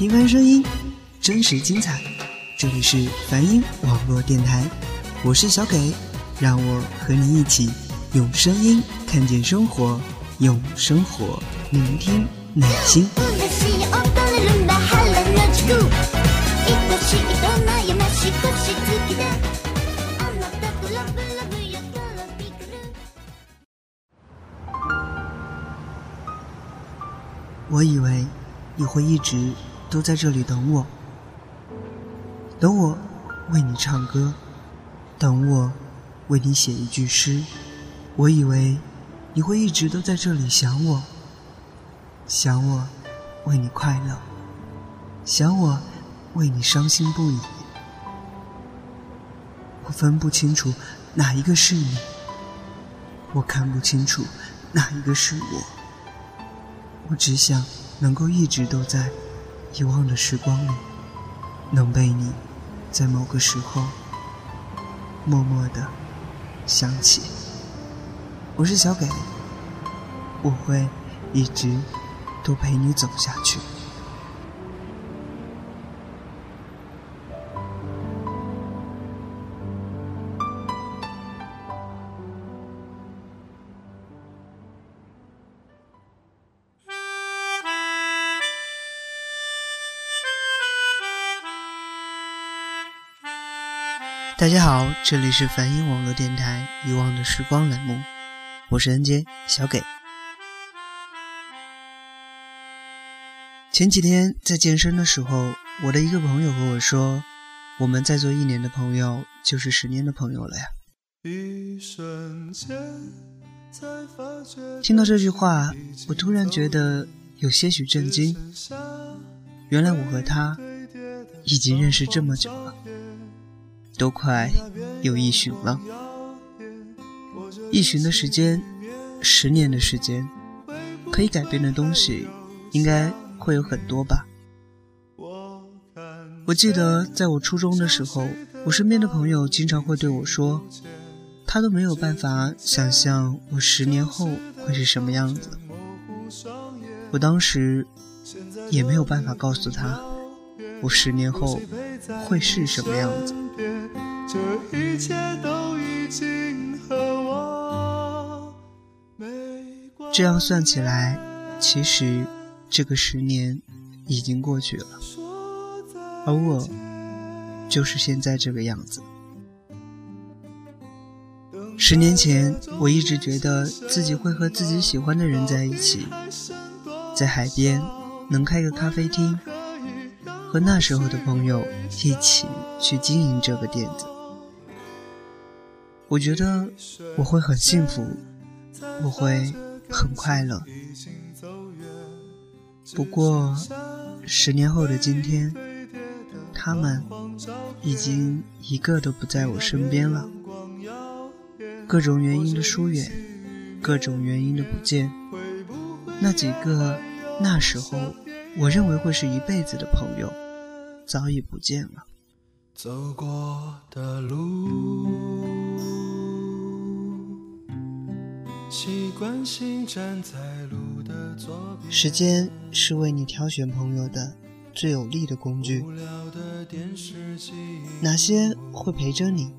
平凡声音，真实精彩。这里是梵音网络电台，我是小给，让我和你一起用声音看见生活，用生活聆听内心。我以为你会一直都在这里等我，等我为你唱歌，等我为你写一句诗。我以为你会一直都在这里想我，想我为你快乐，想我为你伤心不已。我分不清楚哪一个是你，我看不清楚哪一个是我。我只想能够一直都在遗忘的时光里，能被你在某个时候默默的想起。我是小给，我会一直都陪你走下去。大家好，这里是梵音网络电台《遗忘的时光》栏目，我是 N J 小给。前几天在健身的时候，我的一个朋友和我说：“我们再做一年的朋友，就是十年的朋友了呀。”一瞬间听到这句话，我突然觉得有些许震惊。原来我和他已经认识这么久了。都快有一旬了，一旬的时间，十年的时间，可以改变的东西应该会有很多吧。我记得在我初中的时候，我身边的朋友经常会对我说，他都没有办法想象我十年后会是什么样子。我当时也没有办法告诉他，我十年后会是什么样子。这一切都已经和我这样算起来，其实这个十年已经过去了，而我就是现在这个样子。十年前，我一直觉得自己会和自己喜欢的人在一起，在海边能开个咖啡厅，和那时候的朋友一起去经营这个店子。我觉得我会很幸福，我会很快乐。不过，十年后的今天，他们已经一个都不在我身边了。各种原因的疏远，各种原因的不见，那几个那时候我认为会是一辈子的朋友，早已不见了。走过的路。时间是为你挑选朋友的最有力的工具。哪些会陪着你？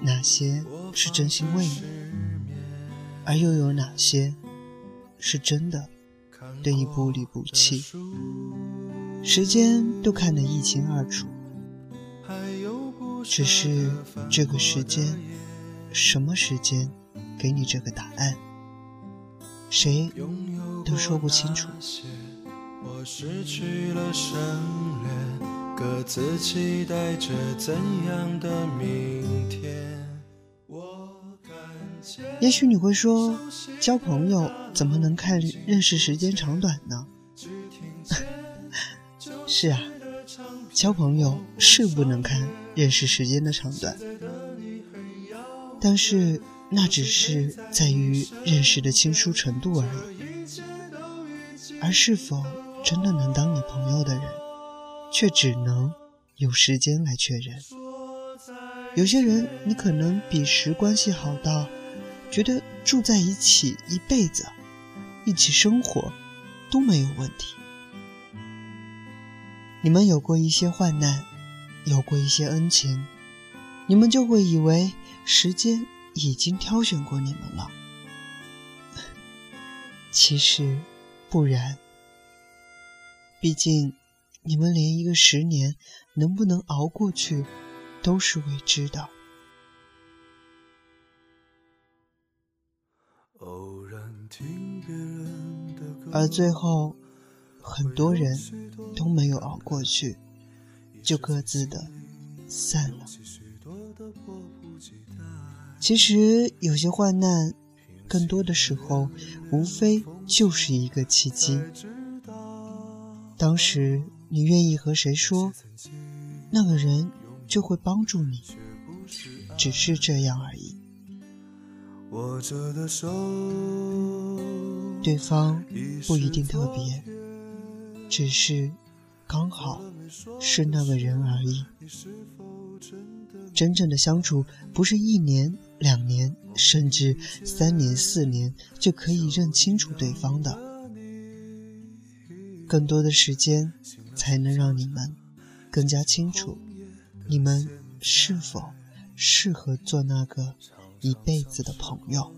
哪些是真心为你？而又有哪些是真的对你不离不弃？时间都看得一清二楚。只是这个时间，什么时间？给你这个答案，谁都说不清楚。我失去了也许你会说，交朋友怎么能看认识时间长短呢？是啊，交朋友是不能看认识时间的长短，但是。那只是在于认识的亲疏程度而已，而是否真的能当你朋友的人，却只能有时间来确认。有些人，你可能彼时关系好到觉得住在一起一辈子，一起生活都没有问题。你们有过一些患难，有过一些恩情，你们就会以为时间已经挑选过你们了。其实不然，毕竟你们连一个十年能不能熬过去都是未知的。而最后，很多人都没有熬过去，就各自的散了。其实有些患难，更多的时候，无非就是一个契机。当时你愿意和谁说，那个人就会帮助你，只是这样而已。握着的手，对方不一定特别，只是刚好是那个人而已。真正的相处，不是一年、两年，甚至三年、四年就可以认清楚对方的。更多的时间，才能让你们更加清楚，你们是否适合做那个。一辈子的朋友，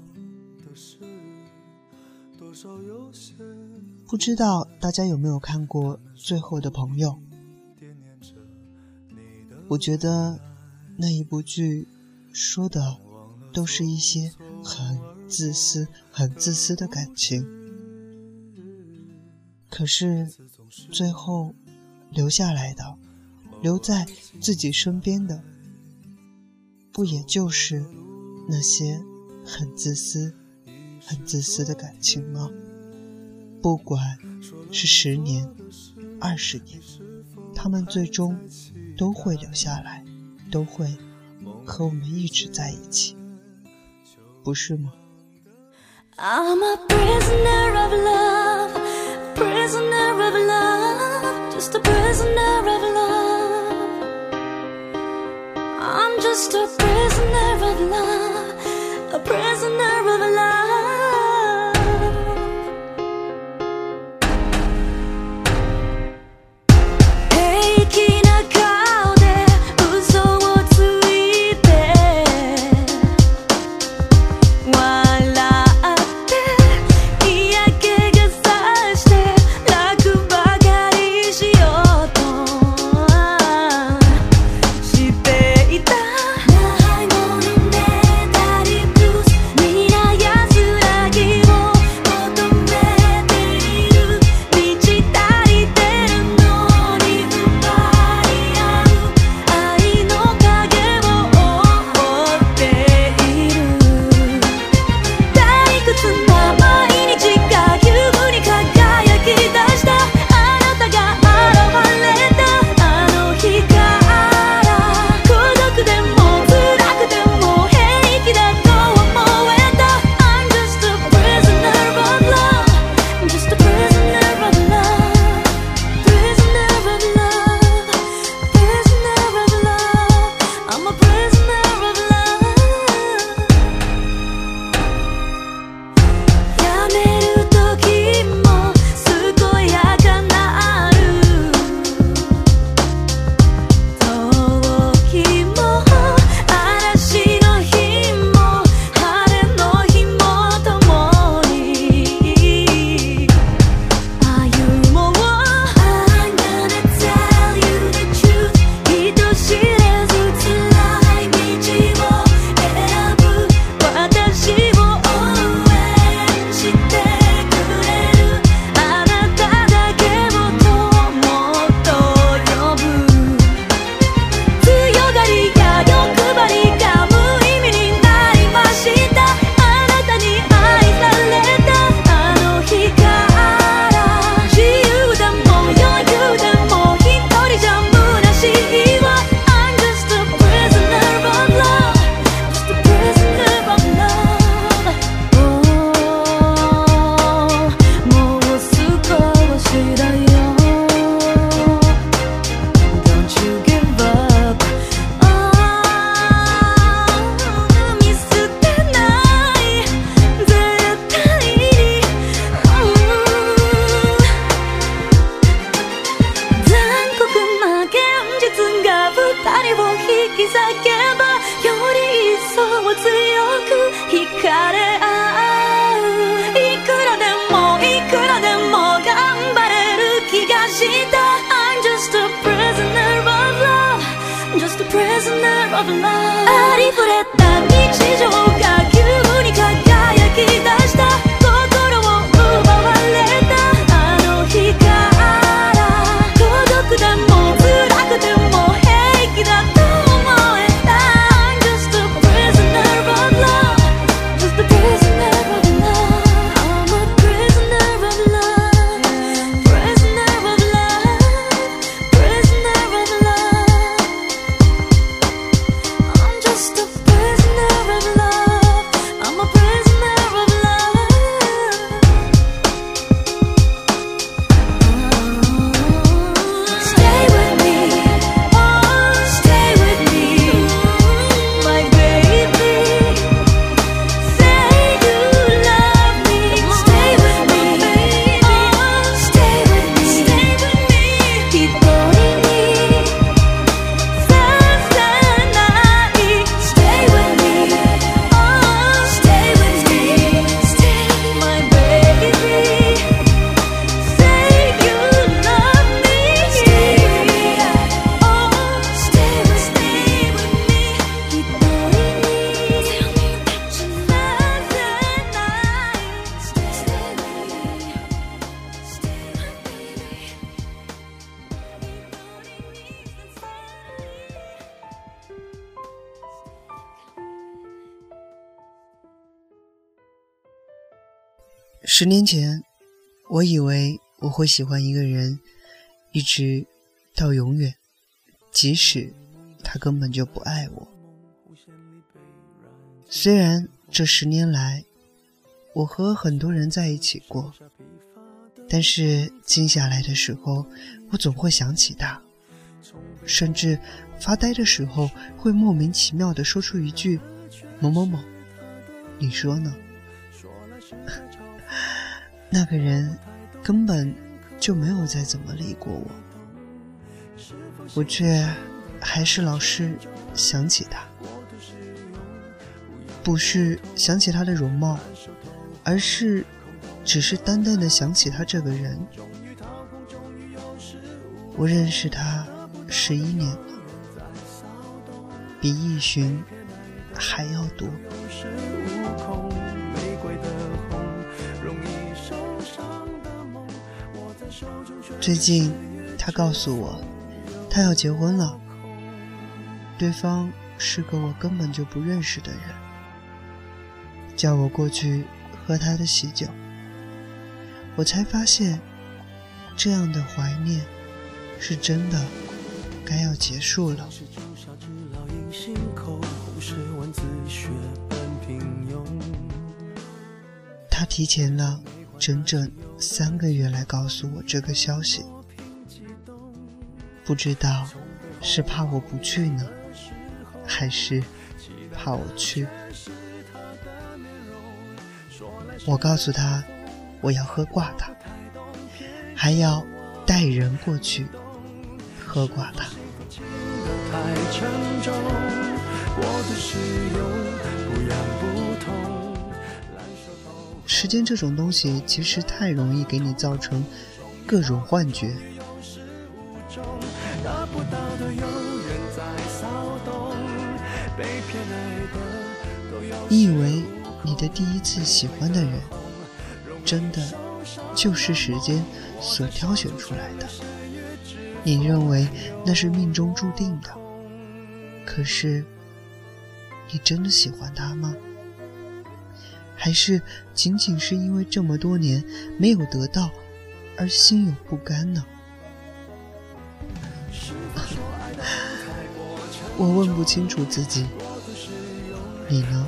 不知道大家有没有看过《最后的朋友》？我觉得那一部剧说的都是一些很自私、很自私的感情，可是最后留下来的、留在自己身边的，不也就是？那些很自私、很自私的感情吗？不管是十年、二十年，他们最终都会留下来，都会和我们一直在一起，不是吗？I'm a prisoner of love, prisoner of love, just a prisoner of love. I'm just a prisoner of love. prisoner. りふれ十年前，我以为我会喜欢一个人，一直到永远，即使他根本就不爱我。虽然这十年来，我和很多人在一起过，但是静下来的时候，我总会想起他，甚至发呆的时候，会莫名其妙地说出一句：“某某某，你说呢？” 那个人根本就没有再怎么理过我，我却还是老是想起他，不是想起他的容貌，而是只是淡淡的想起他这个人。我认识他十一年了，比易寻还要多。最近，他告诉我，他要结婚了。对方是个我根本就不认识的人，叫我过去喝他的喜酒。我才发现，这样的怀念是真的该要结束了。他提前了整整。三个月来告诉我这个消息，不知道是怕我不去呢，还是怕我去？我告诉他我要喝挂他，还要带人过去喝挂他。时间这种东西，其实太容易给你造成各种幻觉。你以为你的第一次喜欢的人，真的就是时间所挑选出来的？你认为那是命中注定的？可是，你真的喜欢他吗？还是仅仅是因为这么多年没有得到而心有不甘呢？我问不清楚自己，你呢？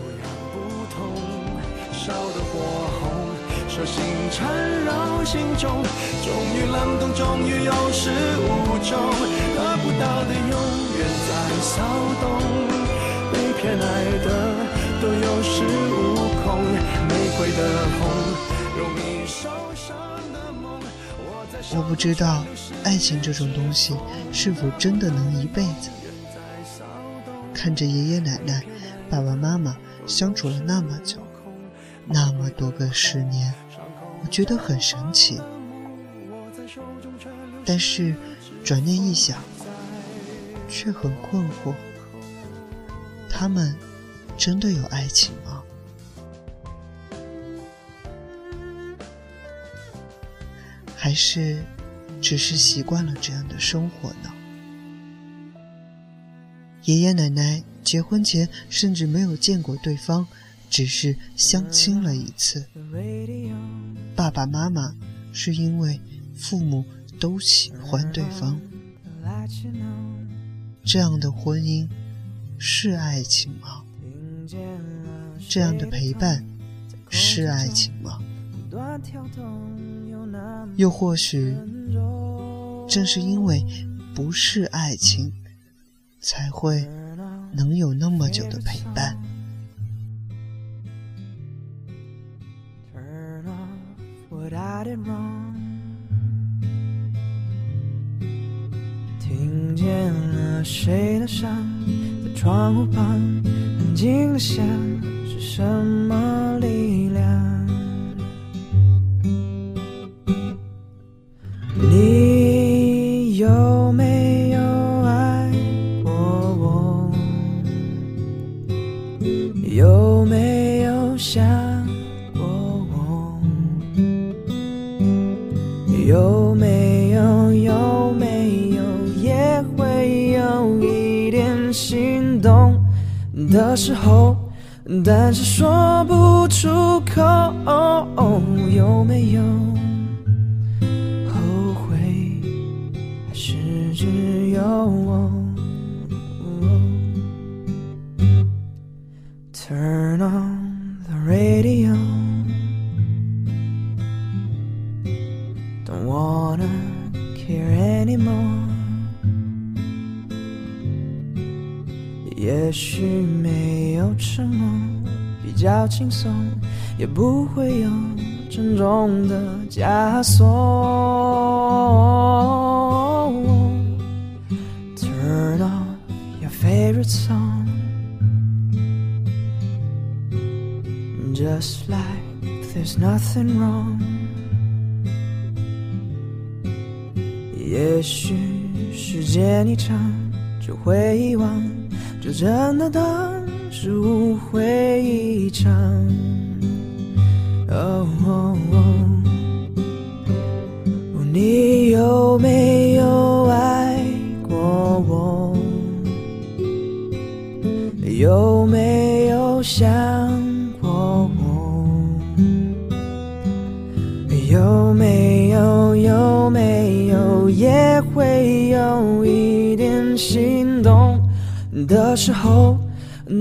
都有恃无恐，玫瑰的红，容易受伤的梦。我不知道爱情这种东西是否真的能一辈子。看着爷爷奶奶、爸爸妈妈相处了那么久，那么多个十年，我觉得很神奇。但是转念一想，却很困惑。他们真的有爱情吗？还是只是习惯了这样的生活呢？爷爷奶奶结婚前甚至没有见过对方，只是相亲了一次。爸爸妈妈是因为父母都喜欢对方，这样的婚姻是爱情吗？这样的陪伴是爱情吗？又或许，正是因为不是爱情。才会能有那么久的陪伴。听见了谁的声？在窗户旁，安静的想，是什么力的时候，但是说不出口，哦哦有没有间一长就会遗忘。就真的当是误会一场。哦，你有没有爱过我？有没有想的时候，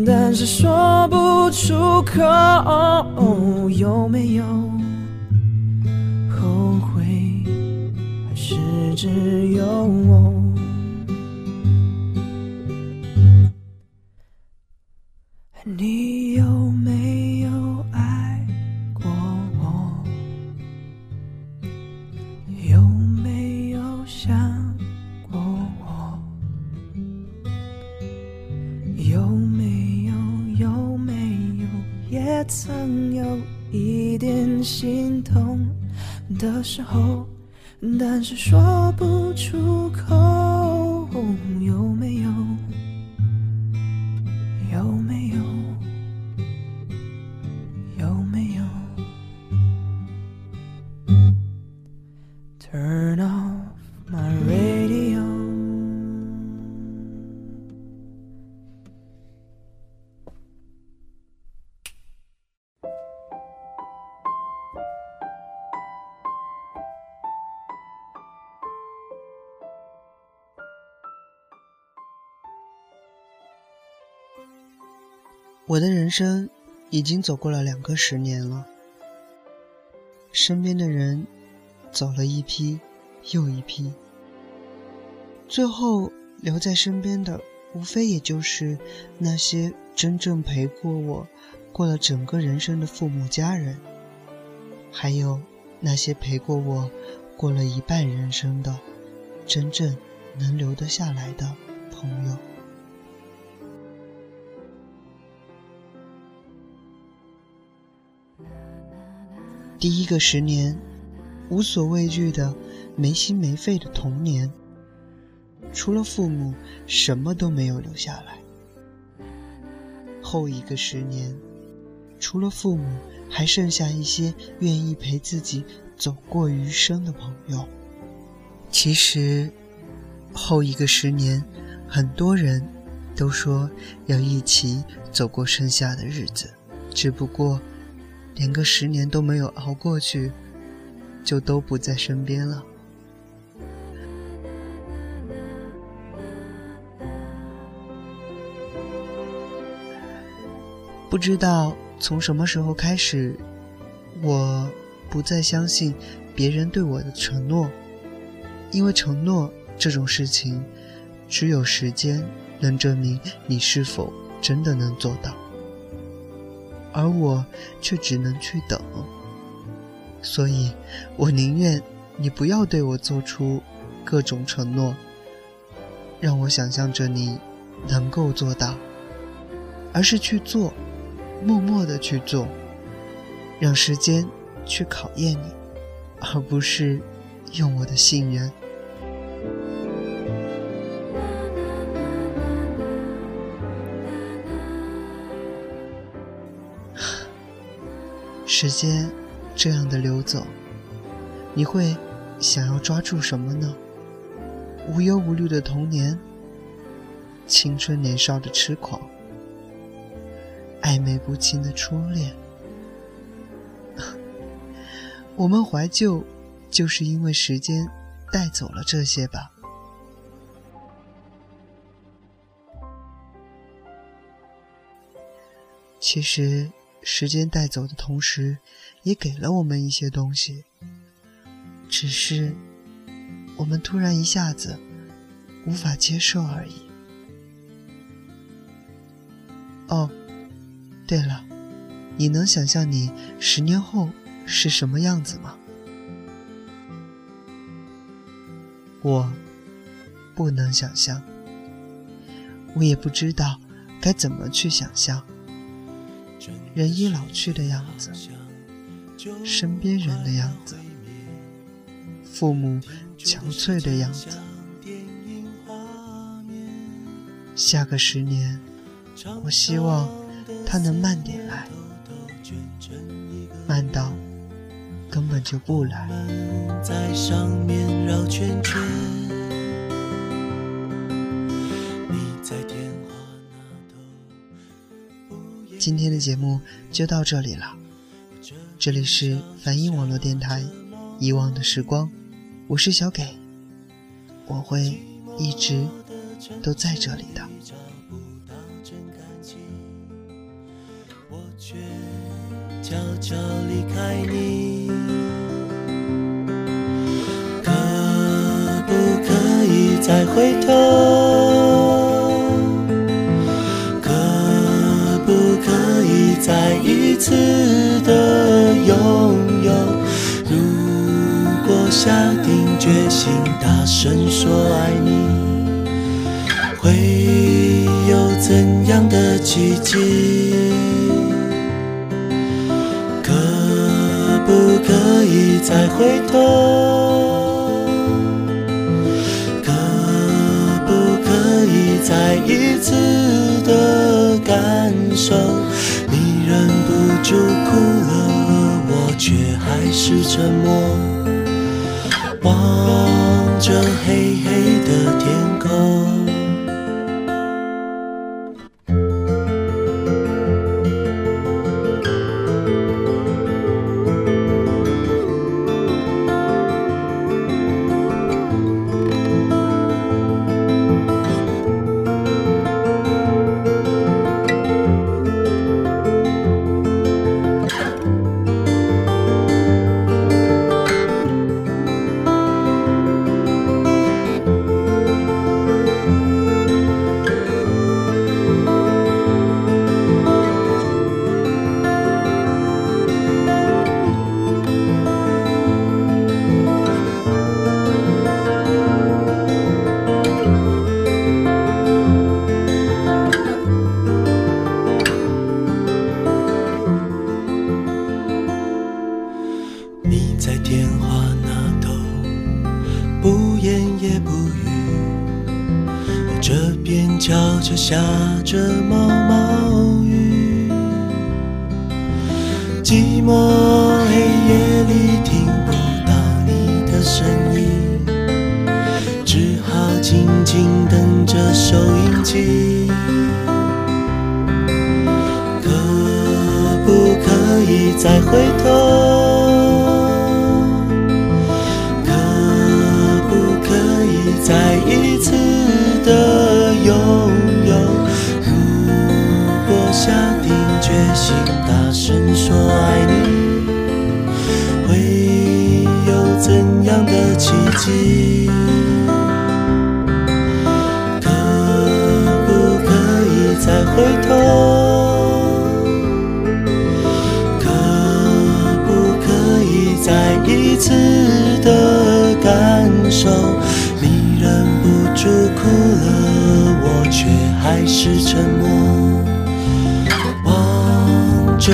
但是说不出口，有没有后悔，还是只有我？的时候，但是说不出我的人生已经走过了两个十年了，身边的人走了一批又一批，最后留在身边的，无非也就是那些真正陪过我过了整个人生的父母家人，还有那些陪过我过了一半人生的真正能留得下来的朋友。第一个十年，无所畏惧的、没心没肺的童年，除了父母，什么都没有留下来。后一个十年，除了父母，还剩下一些愿意陪自己走过余生的朋友。其实，后一个十年，很多人都说要一起走过剩下的日子，只不过连个十年都没有熬过去，就都不在身边了。不知道从什么时候开始，我不再相信别人对我的承诺，因为承诺这种事情，只有时间能证明你是否真的能做到，而我却只能去等。所以，我宁愿你不要对我做出各种承诺，让我想象着你能够做到，而是去做。默默的去做，让时间去考验你，而不是用我的信任。时间这样的流走，你会想要抓住什么呢？无忧无虑的童年，青春年少的痴狂。暧昧不清的初恋，我们怀旧，就是因为时间带走了这些吧。其实，时间带走的同时，也给了我们一些东西，只是我们突然一下子无法接受而已。哦。对了，你能想象你十年后是什么样子吗？我不能想象，我也不知道该怎么去想象。人已老去的样子，身边人的样子，父母憔悴的样子。下个十年，我希望。他能慢点来，慢到根本就不来。今天的节目就到这里了，这里是梵音网络电台《遗忘的时光》，我是小给，我会一直都在这里的。悄悄离开你，可不可以再回头？次的拥有？如果下定决心大声说爱你，会有怎样的奇迹？可不可以再回头？可不可以再一次的感受？你忍不住哭了，而我却还是沉默，望着黑黑的天空。黑夜里听不到你的声音，只好静静等着收音机。可不可以再回头？可不可以再一次的拥有？如果下定决心大声说爱己。可不可以再回头？可不可以再一次的感受？你忍不住哭了，我却还是沉默，望着。